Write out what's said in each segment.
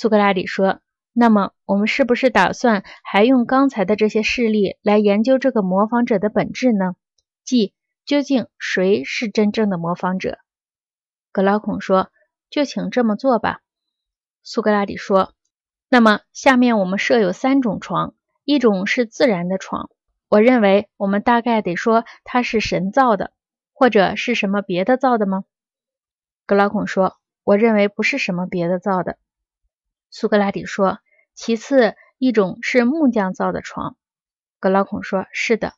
苏格拉底说：“那么，我们是不是打算还用刚才的这些事例来研究这个模仿者的本质呢？即究竟谁是真正的模仿者？”格劳孔说：“就请这么做吧。”苏格拉底说：“那么，下面我们设有三种床，一种是自然的床。我认为我们大概得说它是神造的，或者是什么别的造的吗？”格劳孔说：“我认为不是什么别的造的。”苏格拉底说：“其次，一种是木匠造的床。”格劳孔说：“是的。”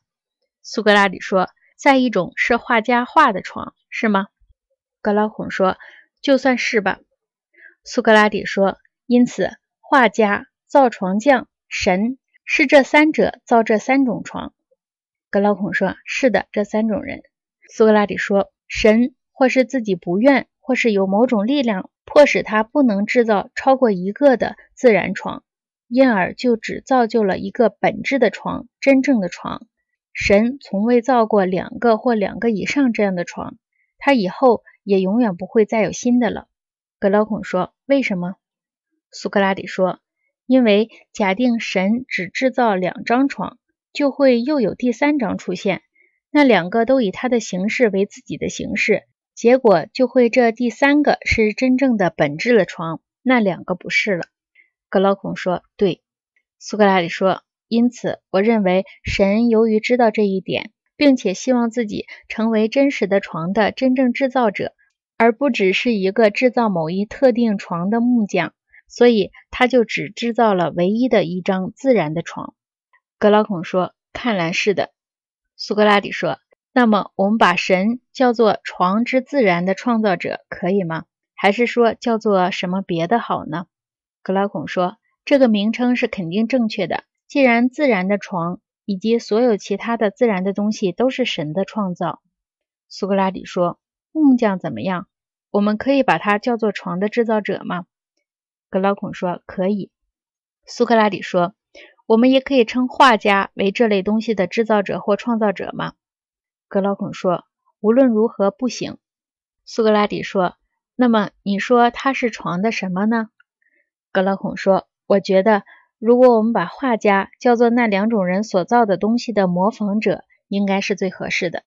苏格拉底说：“再一种是画家画的床，是吗？”格劳孔说：“就算是吧。”苏格拉底说：“因此，画家、造床匠、神是这三者造这三种床。”格劳孔说：“是的，这三种人。”苏格拉底说：“神或是自己不愿，或是有某种力量。”迫使他不能制造超过一个的自然床，因而就只造就了一个本质的床，真正的床。神从未造过两个或两个以上这样的床，他以后也永远不会再有新的了。格劳孔说：“为什么？”苏格拉底说：“因为假定神只制造两张床，就会又有第三张出现，那两个都以他的形式为自己的形式。”结果就会，这第三个是真正的本质的床，那两个不是了。格劳孔说：“对。”苏格拉底说：“因此，我认为神由于知道这一点，并且希望自己成为真实的床的真正制造者，而不只是一个制造某一特定床的木匠，所以他就只制造了唯一的一张自然的床。”格劳孔说：“看来是的。”苏格拉底说。那么，我们把神叫做床之自然的创造者，可以吗？还是说叫做什么别的好呢？格拉孔说，这个名称是肯定正确的。既然自然的床以及所有其他的自然的东西都是神的创造，苏格拉底说，木匠怎么样？我们可以把它叫做床的制造者吗？格拉孔说，可以。苏格拉底说，我们也可以称画家为这类东西的制造者或创造者吗？格劳孔说：“无论如何不行。”苏格拉底说：“那么你说他是床的什么呢？”格劳孔说：“我觉得，如果我们把画家叫做那两种人所造的东西的模仿者，应该是最合适的。”